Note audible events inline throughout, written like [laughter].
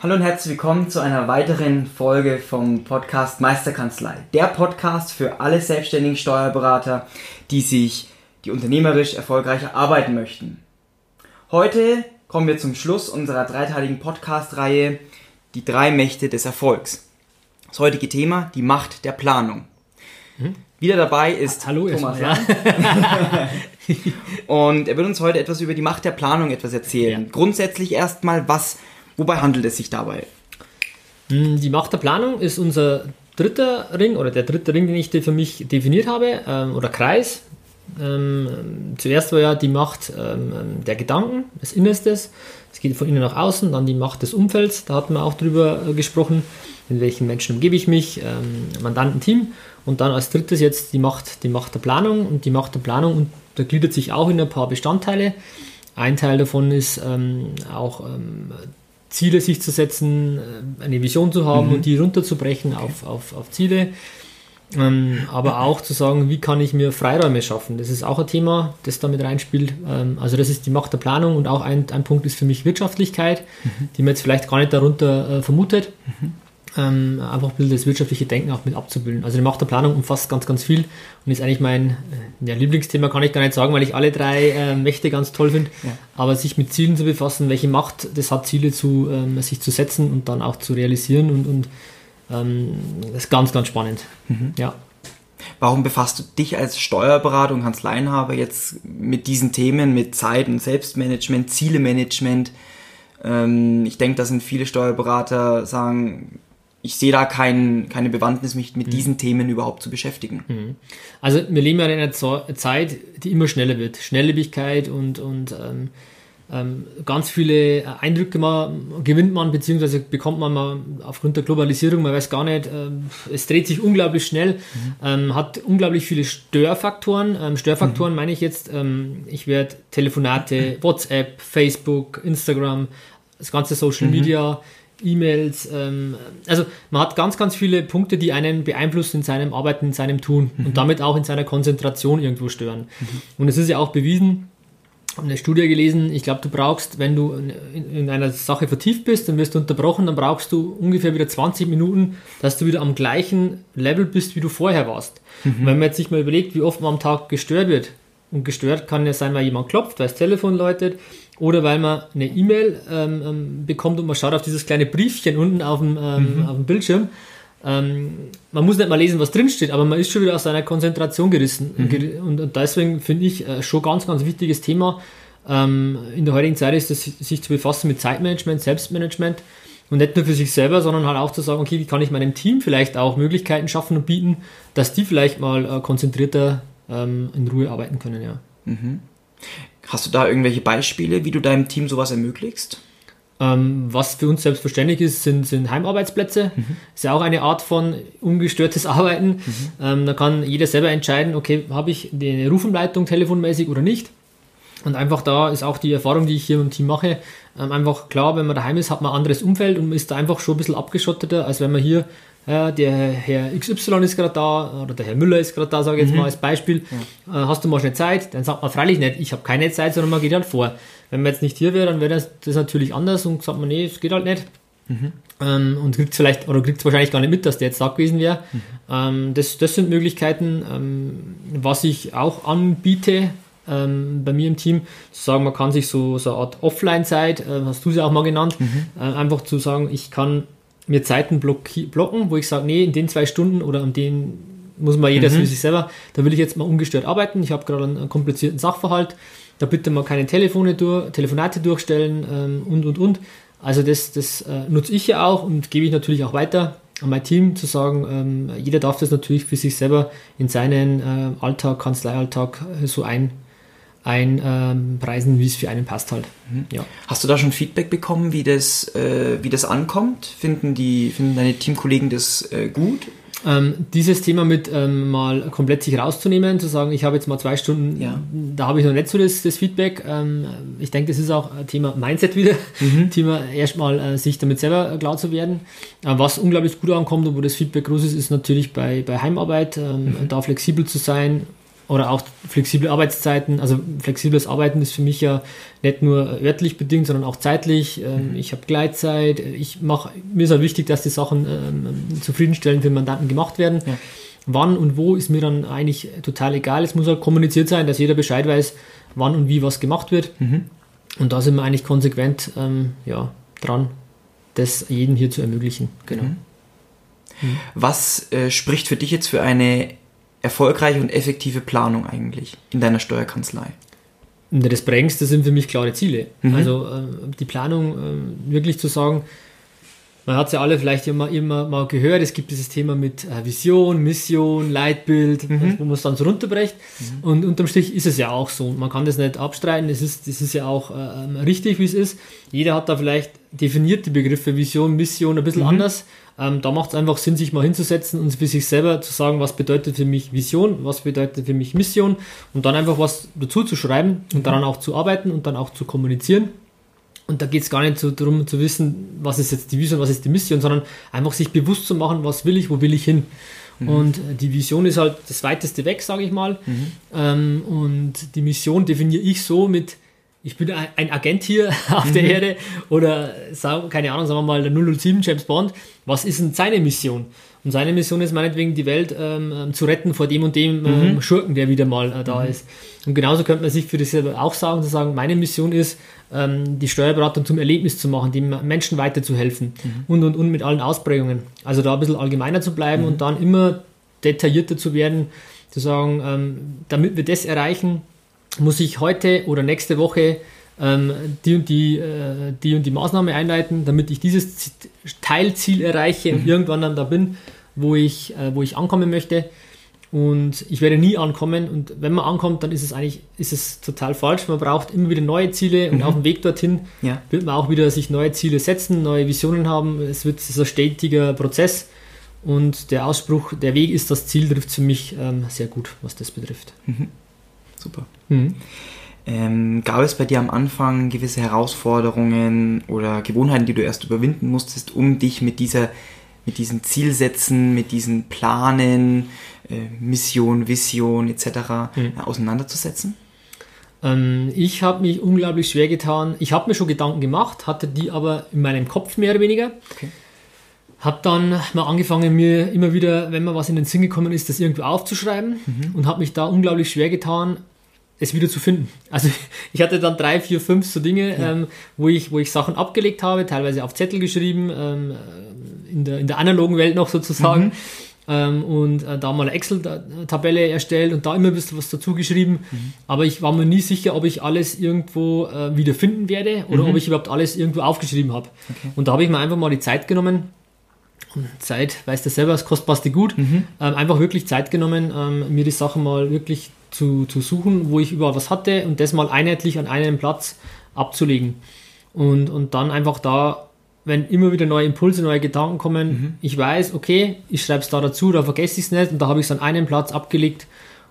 Hallo und herzlich willkommen zu einer weiteren Folge vom Podcast Meisterkanzlei. Der Podcast für alle selbstständigen Steuerberater, die sich die unternehmerisch erfolgreich arbeiten möchten. Heute kommen wir zum Schluss unserer dreiteiligen Podcast-Reihe Die drei Mächte des Erfolgs. Das heutige Thema, die Macht der Planung. Hm? Wieder dabei ist Hallo, Thomas ja. [laughs] Und er wird uns heute etwas über die Macht der Planung etwas erzählen. Ja. Grundsätzlich erstmal, was, wobei handelt es sich dabei? Hm, die Macht der Planung ist unser dritter Ring oder der dritte Ring, den ich für mich definiert habe, ähm, oder Kreis. Ähm, zuerst war ja die Macht ähm, der Gedanken, des Innerstes. Es geht von innen nach außen, dann die Macht des Umfelds, da hatten wir auch drüber äh, gesprochen, in welchen Menschen umgebe ich mich, ähm, Mandantenteam. Und dann als drittes jetzt die Macht, die Macht der Planung. Und die Macht der Planung untergliedert sich auch in ein paar Bestandteile. Ein Teil davon ist ähm, auch ähm, Ziele sich zu setzen, äh, eine Vision zu haben mhm. und die runterzubrechen okay. auf, auf, auf Ziele. Ähm, aber auch zu sagen, wie kann ich mir Freiräume schaffen. Das ist auch ein Thema, das damit reinspielt. Ähm, also das ist die Macht der Planung und auch ein, ein Punkt ist für mich Wirtschaftlichkeit, mhm. die man jetzt vielleicht gar nicht darunter äh, vermutet. Mhm. Ähm, einfach ein bisschen das wirtschaftliche Denken auch mit abzubilden. Also die Macht der Planung umfasst ganz, ganz viel und ist eigentlich mein äh, ja, Lieblingsthema, kann ich gar nicht sagen, weil ich alle drei äh, Mächte ganz toll finde. Ja. Aber sich mit Zielen zu befassen, welche Macht das hat, Ziele zu, ähm, sich zu setzen und dann auch zu realisieren und, und ähm, das ist ganz, ganz spannend. Mhm. Ja. Warum befasst du dich als Steuerberater und Kanzleienhaber jetzt mit diesen Themen, mit Zeit- und Selbstmanagement, Zielemanagement? Ähm, ich denke, da sind viele Steuerberater sagen, ich sehe da kein, keine Bewandtnis, mich mit mhm. diesen Themen überhaupt zu beschäftigen. Mhm. Also wir leben ja in einer Zeit, die immer schneller wird. Schnelllebigkeit und, und ähm, ähm, ganz viele Eindrücke mal gewinnt man, beziehungsweise bekommt man mal aufgrund der Globalisierung, man weiß gar nicht, ähm, es dreht sich unglaublich schnell, mhm. ähm, hat unglaublich viele Störfaktoren. Ähm, Störfaktoren mhm. meine ich jetzt, ähm, ich werde Telefonate, [laughs] WhatsApp, Facebook, Instagram, das ganze Social mhm. Media, E-Mails, ähm, also man hat ganz, ganz viele Punkte, die einen beeinflussen in seinem Arbeiten, in seinem Tun und mhm. damit auch in seiner Konzentration irgendwo stören. Mhm. Und es ist ja auch bewiesen, eine Studie gelesen, ich glaube, du brauchst, wenn du in einer Sache vertieft bist, dann wirst du unterbrochen, dann brauchst du ungefähr wieder 20 Minuten, dass du wieder am gleichen Level bist, wie du vorher warst. Mhm. wenn man jetzt sich mal überlegt, wie oft man am Tag gestört wird, und gestört kann ja sein, weil jemand klopft, weil das Telefon läutet, oder weil man eine E-Mail ähm, ähm bekommt und man schaut auf dieses kleine Briefchen unten auf dem, ähm, mhm. auf dem Bildschirm. Ähm, man muss nicht mal lesen, was drinsteht, aber man ist schon wieder aus seiner Konzentration gerissen. Mhm. Und, und, deswegen finde ich äh, schon ganz, ganz wichtiges Thema ähm, in der heutigen Zeit ist, es, sich zu befassen mit Zeitmanagement, Selbstmanagement und nicht nur für sich selber, sondern halt auch zu sagen, okay, wie kann ich meinem Team vielleicht auch Möglichkeiten schaffen und bieten, dass die vielleicht mal äh, konzentrierter ähm, in Ruhe arbeiten können, ja. Mhm. Hast du da irgendwelche Beispiele, wie du deinem Team sowas ermöglicht? Ähm, was für uns selbstverständlich ist, sind, sind Heimarbeitsplätze. Mhm. Ist ja auch eine Art von ungestörtes [laughs] Arbeiten. Mhm. Ähm, da kann jeder selber entscheiden, okay, habe ich eine Rufumleitung telefonmäßig oder nicht. Und einfach da ist auch die Erfahrung, die ich hier im Team mache, ähm, einfach klar, wenn man daheim ist, hat man ein anderes Umfeld und ist da einfach schon ein bisschen abgeschotteter, als wenn man hier, ja, der Herr XY ist gerade da oder der Herr Müller ist gerade da, sage ich jetzt mhm. mal als Beispiel. Ja. Äh, hast du mal schnell Zeit? Dann sagt man freilich nicht, ich habe keine Zeit, sondern man geht halt vor. Wenn man jetzt nicht hier wäre, dann wäre das, das natürlich anders und sagt man, nee, es geht halt nicht. Mhm. Ähm, und kriegt vielleicht oder kriegt es wahrscheinlich gar nicht mit, dass der jetzt da gewesen wäre. Mhm. Ähm, das, das sind Möglichkeiten, ähm, was ich auch anbiete ähm, bei mir im Team, zu sagen, man kann sich so, so eine Art Offline-Zeit, äh, hast du sie auch mal genannt, mhm. äh, einfach zu sagen, ich kann mir Zeiten blocken, wo ich sage, nee, in den zwei Stunden oder an den muss man jeder mhm. für sich selber, da will ich jetzt mal ungestört arbeiten, ich habe gerade einen, komplizierten Sachverhalt, da bitte mal keine Telefone durch, Telefonate durchstellen ähm, und und und. Also das, das äh, nutze ich ja auch und gebe ich natürlich auch weiter an mein Team zu sagen, ähm, jeder darf das natürlich für sich selber in seinen äh, Alltag, Kanzleialltag äh, so ein, einpreisen, wie es für einen passt halt. Mhm. Ja. Hast du da schon Feedback bekommen, wie das, äh, wie das ankommt? Finden, die, finden deine Teamkollegen das äh, gut? Ähm, dieses Thema mit ähm, mal komplett sich rauszunehmen, zu sagen, ich habe jetzt mal zwei Stunden, ja. da habe ich noch nicht so das, das Feedback. Ähm, ich denke, das ist auch ein Thema Mindset wieder, mhm. [laughs] Thema erstmal äh, sich damit selber klar zu werden. Äh, was unglaublich gut ankommt und wo das Feedback groß ist, ist natürlich bei, bei Heimarbeit, ähm, mhm. da flexibel zu sein, oder auch flexible Arbeitszeiten. Also flexibles Arbeiten ist für mich ja nicht nur örtlich bedingt, sondern auch zeitlich. Ähm, mhm. Ich habe Gleitzeit. Ich mache mir ist halt wichtig, dass die Sachen ähm, zufriedenstellend für Mandanten gemacht werden. Ja. Wann und wo ist mir dann eigentlich total egal. Es muss halt kommuniziert sein, dass jeder Bescheid weiß, wann und wie was gemacht wird. Mhm. Und da sind wir eigentlich konsequent ähm, ja, dran, das jedem hier zu ermöglichen. Genau. Mhm. Was äh, spricht für dich jetzt für eine erfolgreiche und effektive Planung eigentlich in deiner Steuerkanzlei? Das prägendste sind für mich klare Ziele. Mhm. Also äh, die Planung äh, wirklich zu sagen, man hat es ja alle vielleicht immer, immer mal gehört, es gibt dieses Thema mit äh, Vision, Mission, Leitbild, mhm. wo man es dann so runterbrecht. Mhm. Und unterm Strich ist es ja auch so. Man kann das nicht abstreiten, es ist, das ist ja auch ähm, richtig, wie es ist. Jeder hat da vielleicht definiert die Begriffe Vision, Mission ein bisschen mhm. anders. Ähm, da macht es einfach Sinn, sich mal hinzusetzen und für sich selber zu sagen, was bedeutet für mich Vision, was bedeutet für mich Mission und dann einfach was dazu zu schreiben und daran auch zu arbeiten und dann auch zu kommunizieren. Und da geht es gar nicht so darum zu wissen, was ist jetzt die Vision, was ist die Mission, sondern einfach sich bewusst zu machen, was will ich, wo will ich hin. Mhm. Und die Vision ist halt das weiteste weg, sage ich mal. Mhm. Ähm, und die Mission definiere ich so mit, ich bin ein Agent hier [laughs] auf mhm. der Erde oder keine Ahnung, sagen wir mal der 007 James Bond. Was ist denn seine Mission? Und seine Mission ist meinetwegen, die Welt ähm, ähm zu retten vor dem und dem ähm, mhm. Schurken, der wieder mal äh, da mhm. ist. Und genauso könnte man sich für das auch sagen, zu sagen, meine Mission ist, ähm, die Steuerberatung zum Erlebnis zu machen, den Menschen weiterzuhelfen mhm. und und und mit allen Ausprägungen. Also da ein bisschen allgemeiner zu bleiben mhm. und dann immer detaillierter zu werden, zu sagen, ähm, damit wir das erreichen, muss ich heute oder nächste Woche ähm, die, und die, äh, die und die Maßnahme einleiten, damit ich dieses Teilziel erreiche und mhm. irgendwann dann da bin, wo ich, äh, wo ich ankommen möchte. Und ich werde nie ankommen. Und wenn man ankommt, dann ist es eigentlich ist es total falsch. Man braucht immer wieder neue Ziele und mhm. auf dem Weg dorthin ja. wird man auch wieder sich neue Ziele setzen, neue Visionen haben. Es wird so ein stetiger Prozess. Und der Ausspruch, der Weg ist das Ziel, trifft für mich ähm, sehr gut, was das betrifft. Mhm. Super. Mhm. Ähm, gab es bei dir am Anfang gewisse Herausforderungen oder Gewohnheiten, die du erst überwinden musstest, um dich mit dieser, mit diesen Zielsätzen, mit diesen Planen, äh, Mission, Vision etc. Mhm. auseinanderzusetzen? Ähm, ich habe mich unglaublich schwer getan. Ich habe mir schon Gedanken gemacht, hatte die aber in meinem Kopf mehr oder weniger. Okay. Habe dann mal angefangen, mir immer wieder, wenn mir was in den Sinn gekommen ist, das irgendwo aufzuschreiben mhm. und habe mich da unglaublich schwer getan, es wieder zu finden. [laughs] Also ich hatte dann drei, vier, fünf so Dinge, ja. ähm, wo, ich, wo ich Sachen abgelegt habe, teilweise auf Zettel geschrieben, ähm, in, der, in der analogen Welt noch sozusagen. Mhm. Ähm, und äh, da mal eine Excel-Tabelle erstellt und da immer ein bisschen was dazu geschrieben. Mhm. Aber ich war mir nie sicher, ob ich alles irgendwo äh, wieder finden werde oder mhm. ob ich überhaupt alles irgendwo aufgeschrieben habe. Okay. Und da habe ich mir einfach mal die Zeit genommen, Zeit, weißt du selber, das kostbarste Gut. Mhm. Ähm, einfach wirklich Zeit genommen, ähm, mir die Sachen mal wirklich zu, zu suchen, wo ich überall was hatte und das mal einheitlich an einem Platz abzulegen. Und, und dann einfach da, wenn immer wieder neue Impulse, neue Gedanken kommen, mhm. ich weiß, okay, ich schreibe es da dazu, da vergesse ich es nicht und da habe ich es an einem Platz abgelegt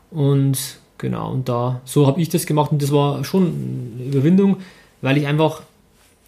und genau, und da, so habe ich das gemacht und das war schon eine Überwindung, weil ich einfach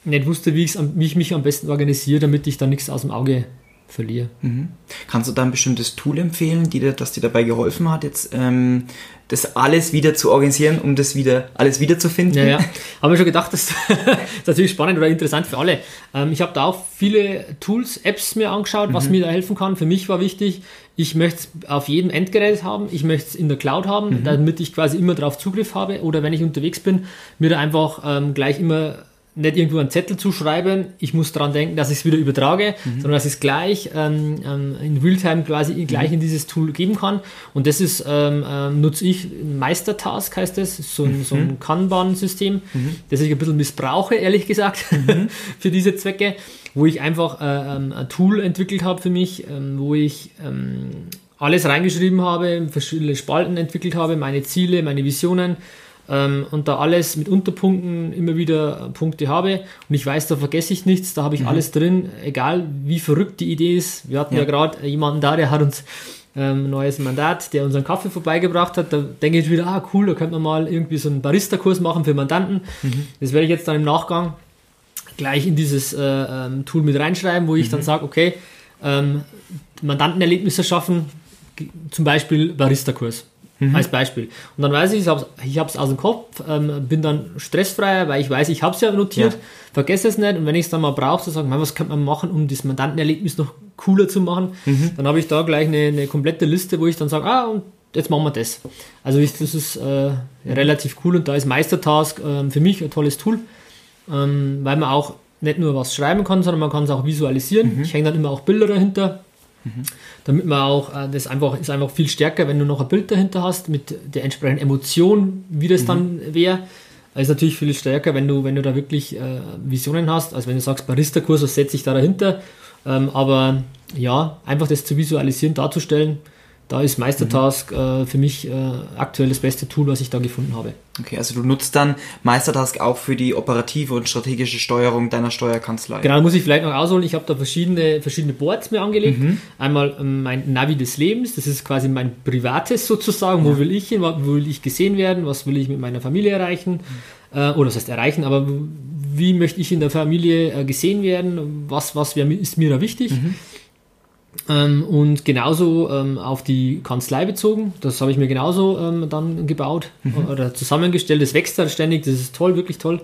nicht wusste, wie, wie ich mich am besten organisiere, damit ich da nichts aus dem Auge verliere. Mhm. Kannst du da ein bestimmtes Tool empfehlen, die das dir dabei geholfen hat, jetzt ähm, das alles wieder zu organisieren, um das wieder alles wiederzufinden? Ja, ja. [laughs] Habe mir schon gedacht, das [laughs] ist natürlich spannend oder interessant für alle. Ähm, ich habe da auch viele Tools, Apps mir angeschaut, was mhm. mir da helfen kann. Für mich war wichtig, ich möchte es auf jedem Endgerät haben, ich möchte es in der Cloud haben, mhm. damit ich quasi immer darauf Zugriff habe oder wenn ich unterwegs bin, mir da einfach ähm, gleich immer nicht irgendwo einen Zettel zu schreiben, ich muss daran denken, dass ich es wieder übertrage, mhm. sondern dass ich es gleich ähm, ähm, in Realtime quasi gleich mhm. in dieses Tool geben kann. Und das ist, ähm, ähm, nutze ich, Meistertask heißt das, so ein, mhm. so ein. Kanban-System, mhm. das ich ein bisschen missbrauche, ehrlich gesagt, mhm. [laughs] für diese Zwecke, wo ich einfach äh, ähm, ein Tool entwickelt habe für mich, ähm, wo ich alles reingeschrieben habe, verschiedene Spalten entwickelt habe, meine Ziele, meine Visionen, ähm, und da alles mit Unterpunkten immer wieder äh, Punkte habe und ich weiß, da vergesse ich nichts, da habe ich mhm. alles drin, egal wie verrückt die Idee ist. Wir hatten ja, ja gerade jemanden da, der hat uns ähm, neues Mandat, der unseren Kaffee vorbeigebracht hat. Da denke ich wieder, ah cool, da könnte man mal irgendwie so einen Barista-Kurs machen für Mandanten. Mhm. Das werde ich jetzt dann im Nachgang gleich in dieses äh, ähm, Tool mit reinschreiben, wo ich mhm. dann sage, okay, ähm, Mandantenerlebnisse schaffen, zum Beispiel Barista-Kurs. Mhm. Als Beispiel. Und dann weiß ich, ich habe es aus dem Kopf, ähm, bin dann stressfreier, weil ich weiß, ich habe es ja notiert, ja. vergesse es nicht und wenn ich es dann mal brauche, zu sagen, was könnte man machen, um das Mandantenerlebnis noch cooler zu machen, mhm. dann habe ich da gleich eine, eine, komplette Liste, wo ich dann sage, ah, und jetzt machen wir das. Also ich, das ist äh, relativ cool und da ist Meistertask äh, für mich ein tolles Tool, ähm, weil man auch nicht nur was schreiben kann, sondern man kann es auch visualisieren. Mhm. Ich hänge dann immer auch Bilder dahinter Mhm. Damit man auch, äh, das einfach, ist einfach viel stärker, wenn du noch ein Bild dahinter hast, mit der entsprechenden Emotion, wie das mhm. dann wäre. Ist natürlich viel stärker, wenn du, wenn du da wirklich äh, Visionen hast, als wenn du sagst, Barista-Kurs, was setze ich da dahinter. Ähm, aber ja, einfach das zu visualisieren, darzustellen, da ist Meistertask mhm. äh, für mich äh, aktuell das beste Tool, was ich da gefunden habe. Okay, also du nutzt dann Meistertask auch für die operative und strategische Steuerung deiner Steuerkanzlei. Genau, muss ich vielleicht noch ausholen. Ich habe da verschiedene, verschiedene Boards mir angelegt. Mhm. Einmal ähm, mein Navi des Lebens, das ist quasi mein privates sozusagen. Ja. Wo will ich hin? Wo will ich gesehen werden? Was will ich mit meiner Familie erreichen? Mhm. Äh, oder das heißt erreichen, aber wie möchte ich in der Familie äh, gesehen werden? Was, was wär, ist mir da wichtig? Mhm. Ähm, und genauso ähm, auf die Kanzlei bezogen. Das habe ich mir genauso ähm, dann gebaut mhm. oder zusammengestellt. Das wächst halt ständig, das ist toll, wirklich toll.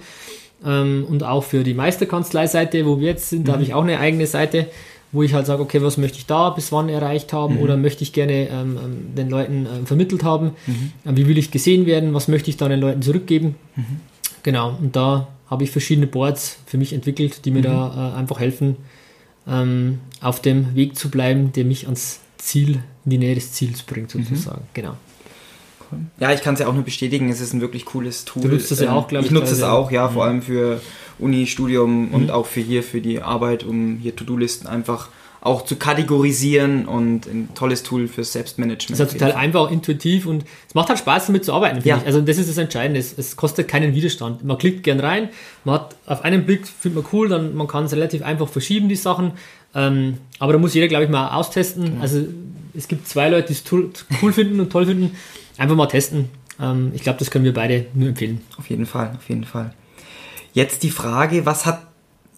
Ähm, und auch für die Meisterkanzlei-Seite, wo wir jetzt sind, mhm. da habe ich auch eine eigene Seite, wo ich halt sage, okay, was möchte ich da bis wann erreicht haben mhm. oder möchte ich gerne ähm, ähm, den Leuten vermittelt haben? Mhm. wie will ich gesehen werden? Was möchte ich da den Leuten zurückgeben? Mhm. Genau, und da habe ich verschiedene Boards für mich entwickelt, die mir mhm. da äh, einfach helfen, ähm, auf dem Weg zu bleiben, der mich ans Ziel, in die Nähe des Ziels bringt, mhm. sozusagen. Mhm. Genau. Ja, ich kann es ja auch nur bestätigen, es ist ein wirklich cooles Tool. Du nutzt es ja auch, glaube ich. Ich nutze es auch, ja, mhm. vor allem für Uni, Studium und mhm. auch für hier, für die Arbeit, um hier To-Do-Listen einfach auch zu kategorisieren und ein tolles Tool fürs Selbstmanagement. Es ist halt total einfach, intuitiv und es macht halt Spaß damit zu arbeiten, finde ja. ich. Also das ist das Entscheidende. Es, es, kostet keinen Widerstand. Man klickt gern rein, man hat auf einen Blick, findet man cool, dann man kann es relativ einfach verschieben, die Sachen. Ähm, aber da muss jeder, glaube ich, mal austesten. Genau. Also es gibt zwei Leute, die es cool finden und toll finden. Einfach mal testen. Ähm, ich glaube, das können wir beide nur empfehlen. Auf jeden Fall, auf jeden Fall. Jetzt die Frage, was hat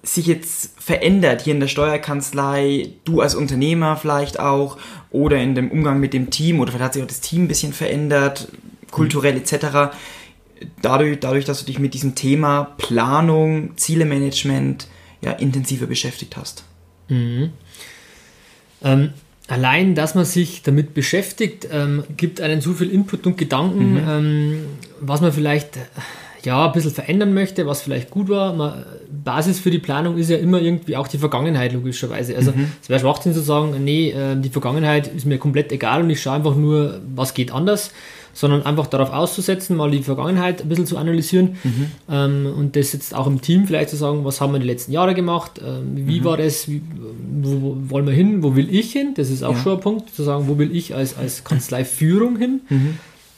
sich jetzt verändert hier in der Steuerkanzlei, du als Unternehmer vielleicht auch, oder in dem Umgang mit dem Team, oder vielleicht hat sich auch das Team ein bisschen verändert, kulturell etc., dadurch, dadurch dass du dich mit diesem Thema Planung, Zielemanagement ja, intensiver beschäftigt hast? Mhm. Ähm, allein, dass man sich damit beschäftigt, ähm, gibt einen so viel Input und Gedanken, mhm. ähm, was man vielleicht ja, ein bisschen verändern möchte, was vielleicht gut war. Man, Basis für die Planung ist ja immer irgendwie auch die Vergangenheit, logischerweise. Also mhm. es wäre Schwachsinn zu sagen, nee, äh, die Vergangenheit ist mir komplett egal und ich schaue einfach nur, was geht anders, sondern einfach darauf auszusetzen, mal die Vergangenheit ein bisschen zu analysieren mhm. ähm, und das jetzt auch im Team vielleicht zu sagen, was haben wir die letzten Jahre gemacht, ähm, wie mhm. war das, wie, wo, wo, wollen wir hin, wo will ich hin, das ist auch ja. schon ein Punkt, zu sagen, wo will ich als, als Kanzleiführung hin.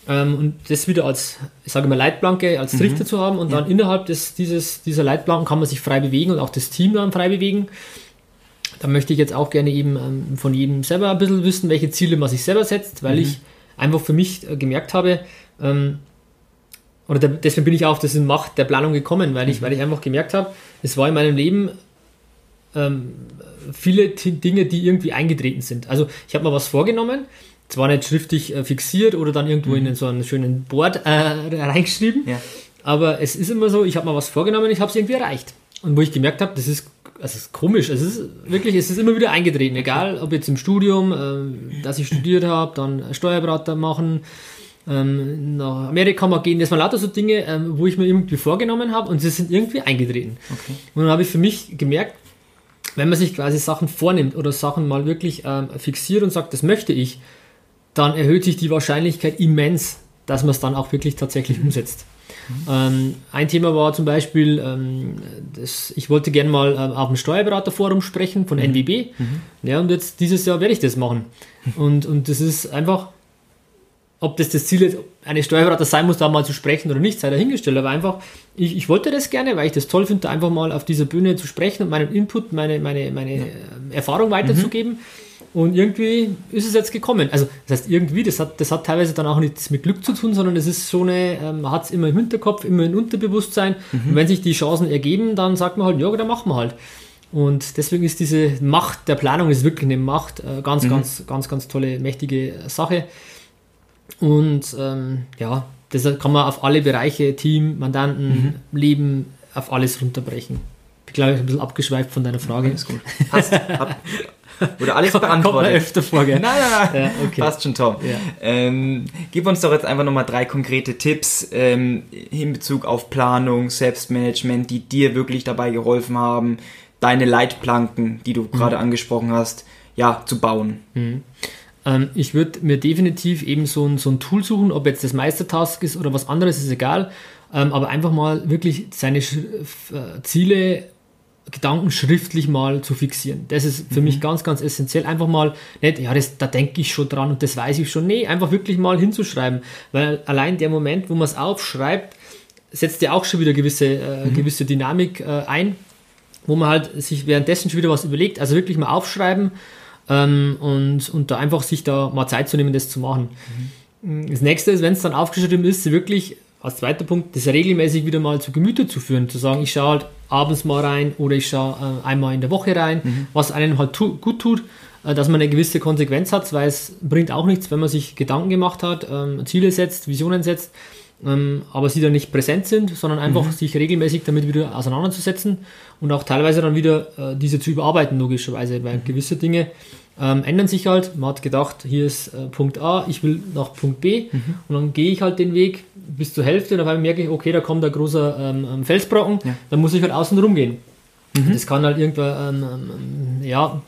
Mhm. Ähm, und das wieder als, ich sage mal, Leitplanke, als Trichter mhm. zu haben und ja. dann innerhalb des, dieses, dieser Leitplanken kann man sich frei bewegen und auch das Team dann frei bewegen. Da möchte ich jetzt auch gerne eben ähm, von jedem selber ein bisschen wissen, welche Ziele man sich selber setzt, weil mhm. ich einfach für mich äh, gemerkt habe, ähm, oder der, deswegen bin ich auch auf das Macht der Planung gekommen, weil ich, mhm. weil ich einfach gemerkt habe, es war in meinem Leben ähm, viele Dinge, die irgendwie eingetreten sind. Also ich habe mal was vorgenommen, zwar nicht schriftlich äh, fixiert oder dann irgendwo mhm. in so einen schönen Board äh, [laughs] reingeschrieben, ja. aber es ist immer so, ich habe mal was vorgenommen, ich habe es irgendwie erreicht. Und wo ich gemerkt habe, das ist, das ist komisch, es ist wirklich, es ist immer wieder eingetreten, egal ob jetzt im Studium, äh, dass ich studiert habe, dann Steuerberater machen, ähm, nach Amerika mal gehen, das waren lauter so Dinge, ähm, wo ich mir irgendwie vorgenommen habe und sie sind irgendwie eingetreten. Okay. Und dann habe ich für mich gemerkt, wenn man sich quasi Sachen vornimmt oder Sachen mal wirklich ähm, fixiert und sagt, das möchte ich, dann erhöht sich die Wahrscheinlichkeit immens, dass man es dann auch wirklich tatsächlich umsetzt. Ähm, ein Thema war zum Beispiel, ähm, das, ich wollte gerne mal ähm, auf dem Steuerberaterforum sprechen von mhm. NWB. Mhm. Ja, und jetzt dieses Jahr werde ich das machen. [laughs] Und, und das ist einfach, ob das das Ziel eines Steuerberaters sein muss, da mal zu sprechen oder nicht, sei dahingestellt. Aber einfach, ich, ich wollte das gerne, weil ich das toll finde, einfach mal auf dieser Bühne zu sprechen und meinen Input, meine, meine, meine ja. Ähm, Erfahrung weiterzugeben. Mhm. Und irgendwie ist es jetzt gekommen. Also, das heißt, irgendwie, das hat, das hat teilweise dann auch nichts mit Glück zu tun, sondern es ist so eine, ähm, man hat es immer im Hinterkopf, immer im Unterbewusstsein. Mhm. Und wenn sich die Chancen ergeben, dann sagt man halt, ja, dann machen wir halt. Und deswegen ist diese Macht der Planung ist wirklich eine Macht, äh, ganz, mhm. ganz, ganz, ganz tolle, mächtige Sache. Und ähm, ja, das kann man auf alle Bereiche, Team, Mandanten, mhm. Leben, auf alles runterbrechen. Ich glaube, ich habe ein bisschen abgeschweift von deiner Frage. Alles gut. Passt. Wurde alles beantwortet. Kommt öfter vor, gell? Nein, nein, nein. Ja, okay. Passt schon, Tom. Ja. Ähm, gib uns doch jetzt einfach nochmal drei konkrete Tipps ähm, in Bezug auf Planung, Selbstmanagement, die dir wirklich dabei geholfen haben, deine Leitplanken, die du mhm. gerade angesprochen hast, ja, zu bauen. Mhm. Ähm, ich würde mir definitiv eben so ein, so ein Tool suchen, ob jetzt das Meistertask ist oder was anderes, ist egal. Ähm, aber einfach mal wirklich seine Sch äh, Ziele, Gedanken schriftlich mal zu fixieren. Das ist für mhm. mich ganz, ganz essentiell. Einfach mal nicht, ja, das, da denke ich schon dran und das weiß ich schon. Nee, einfach wirklich mal hinzuschreiben. Weil allein der Moment, wo man es aufschreibt, setzt ja auch schon wieder gewisse, äh, mhm. gewisse Dynamik äh, ein, wo man halt sich währenddessen schon wieder was überlegt. Also wirklich mal aufschreiben ähm, und, und da einfach sich da mal Zeit zu nehmen, das zu machen. Mhm. Das nächste ist, wenn es dann aufgeschrieben ist, wirklich als zweiter Punkt, das regelmäßig wieder mal zu Gemüte zu führen, zu sagen, ich schaue halt abends mal rein oder ich schaue äh, einmal in der Woche rein, mhm. was einem halt tu gut tut, äh, dass man eine gewisse Konsequenz hat, weil es bringt auch nichts, wenn man sich Gedanken gemacht hat, ähm, Ziele setzt, Visionen setzt, ähm, aber sie dann nicht präsent sind, sondern einfach mhm. sich regelmäßig damit wieder auseinanderzusetzen und auch teilweise dann wieder äh, diese zu überarbeiten, logischerweise, weil mhm. gewisse Dinge ähm, ändern sich halt. Man hat gedacht, hier ist äh, Punkt A, ich will nach Punkt B mhm. und dann gehe ich halt den Weg bis zur Hälfte und dann merke ich, okay, da kommt ein großer ähm, ähm, Felsbrocken, ja. dann muss ich halt außen rum gehen. Mhm. Das kann halt irgendwo ähm, ähm, ja,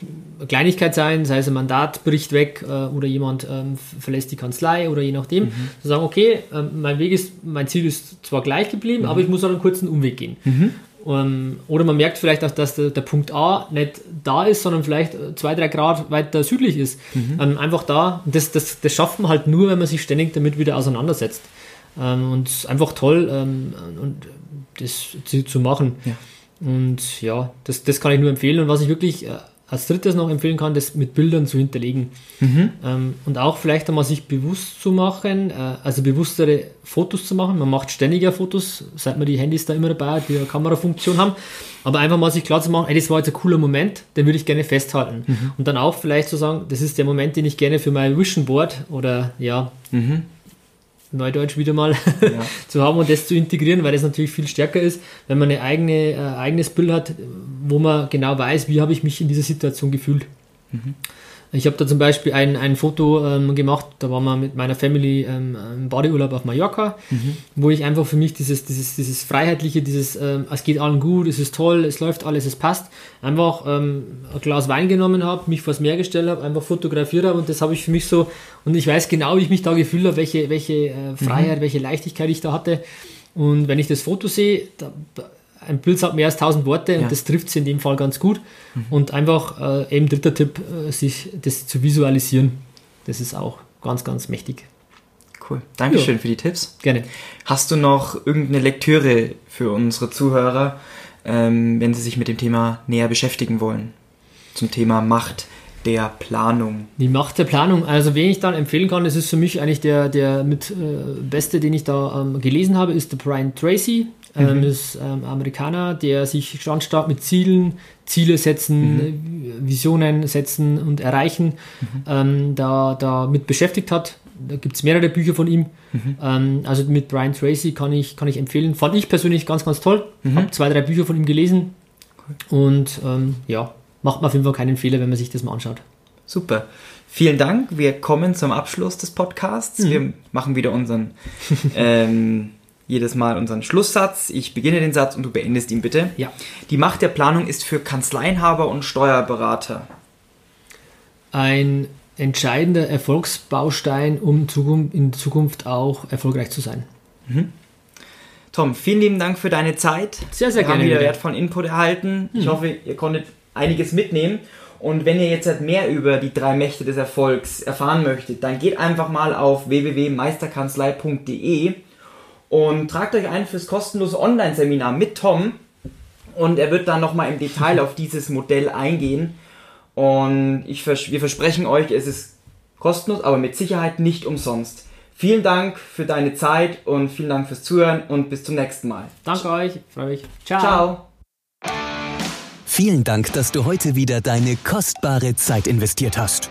Kleinigkeit sein, sei es ein Mandat bricht weg äh, oder jemand ähm, verlässt die Kanzlei oder je nachdem. Mhm. Zu sagen, okay, ähm, mein Weg ist, mein Ziel ist zwar gleich geblieben, mhm. aber ich muss halt einen kurzen Umweg gehen. Mhm. Um, ähm, oder man merkt vielleicht auch, dass der, der, Punkt A nicht da ist, sondern vielleicht zwei, drei Grad weiter südlich ist. Mhm. Um, ähm, einfach da, das, das, das schafft man halt nur, wenn man sich ständig damit wieder auseinandersetzt. Um, ähm, und einfach toll, und das zu, zu machen. Ja. Und ja, das, das kann ich nur empfehlen. Und was ich wirklich äh, als drittes noch empfehlen kann, das mit Bildern zu hinterlegen. Mhm. Ähm, und auch vielleicht einmal sich bewusst zu machen, äh, also bewusstere Fotos zu machen. Man macht ständiger Fotos, seit man die Handys da immer dabei hat, die eine Kamerafunktion haben. Aber einfach mal sich klar zu machen, ey, das war jetzt ein cooler Moment, den würde ich gerne festhalten. Mhm. Und dann auch vielleicht zu sagen, das ist der Moment, den ich gerne für mein Vision Board oder ja, mhm. Neudeutsch wieder mal ja. [laughs] zu haben und das zu integrieren, weil das natürlich viel stärker ist, wenn man ein eigene, äh, eigenes Bild hat, wo man genau weiß, wie habe ich mich in dieser Situation gefühlt. Mhm. Ich habe da zum Beispiel ein, ein Foto ähm, gemacht, da waren wir mit meiner Family ähm, im Badeurlaub auf Mallorca, mhm. wo ich einfach für mich dieses, dieses, dieses Freiheitliche, dieses ähm, es geht allen gut, es ist toll, es läuft alles, es passt, einfach ähm, ein Glas Wein genommen habe, mich vors Meer gestellt habe, einfach fotografiert habe und das habe ich für mich so, und ich weiß genau, wie ich mich da gefühlt habe, welche, welche äh, Freiheit, mhm. welche Leichtigkeit ich da hatte. Und wenn ich das Foto sehe, da, ein Bild sagt mehr als tausend Worte und das trifft es in dem Fall ganz gut. Mhm. Und einfach äh, eben dritter Tipp, äh, sich das zu visualisieren. Das ist auch ganz, ganz mächtig. Cool. Dankeschön ja. für die Tipps. Gerne. Hast du noch irgendeine Lektüre für unsere Zuhörer, ähm, wenn sie sich mit dem Thema näher beschäftigen wollen? Zum Thema Macht der Planung. Die Macht der Planung. Also wen ich dann empfehlen kann, das ist für mich eigentlich der, der mit äh, beste, den ich da ähm, gelesen habe, ist der Brian Tracy. Ähm, mhm. ist ähm, Amerikaner, der sich ganz stark mit Zielen, Ziele setzen, mhm. Visionen setzen und erreichen, mhm. ähm, da, da mit beschäftigt hat. Da gibt es mehrere Bücher von ihm. Mhm. Ähm, also mit Brian Tracy kann ich, kann ich empfehlen. Fand ich persönlich ganz, ganz toll. Mhm. Habe zwei, drei Bücher von ihm gelesen. Und ähm, ja, macht man auf jeden Fall keinen Fehler, wenn man sich das mal anschaut. Super. Vielen Dank. Wir kommen zum Abschluss des Podcasts. Mhm. Wir machen wieder unseren [laughs] ähm, jedes Mal unseren Schlusssatz. Ich beginne den Satz und du beendest ihn bitte. Ja. Die Macht der Planung ist für Kanzleienhaber und Steuerberater ein entscheidender Erfolgsbaustein, um in Zukunft auch erfolgreich zu sein. Mhm. Tom, vielen lieben Dank für deine Zeit. Sehr, sehr Wir gerne. Wir haben wieder wertvollen Input erhalten. Mhm. Ich hoffe, ihr konntet einiges mitnehmen. Und wenn ihr jetzt halt mehr über die drei Mächte des Erfolgs erfahren möchtet, dann geht einfach mal auf www.meisterkanzlei.de und tragt euch ein fürs kostenlose Online-Seminar mit Tom. Und er wird dann nochmal im Detail auf dieses Modell eingehen. Und ich, wir versprechen euch, es ist kostenlos, aber mit Sicherheit nicht umsonst. Vielen Dank für deine Zeit und vielen Dank fürs Zuhören und bis zum nächsten Mal. Danke euch, freue mich. Ciao. Ciao. Vielen Dank, dass du heute wieder deine kostbare Zeit investiert hast.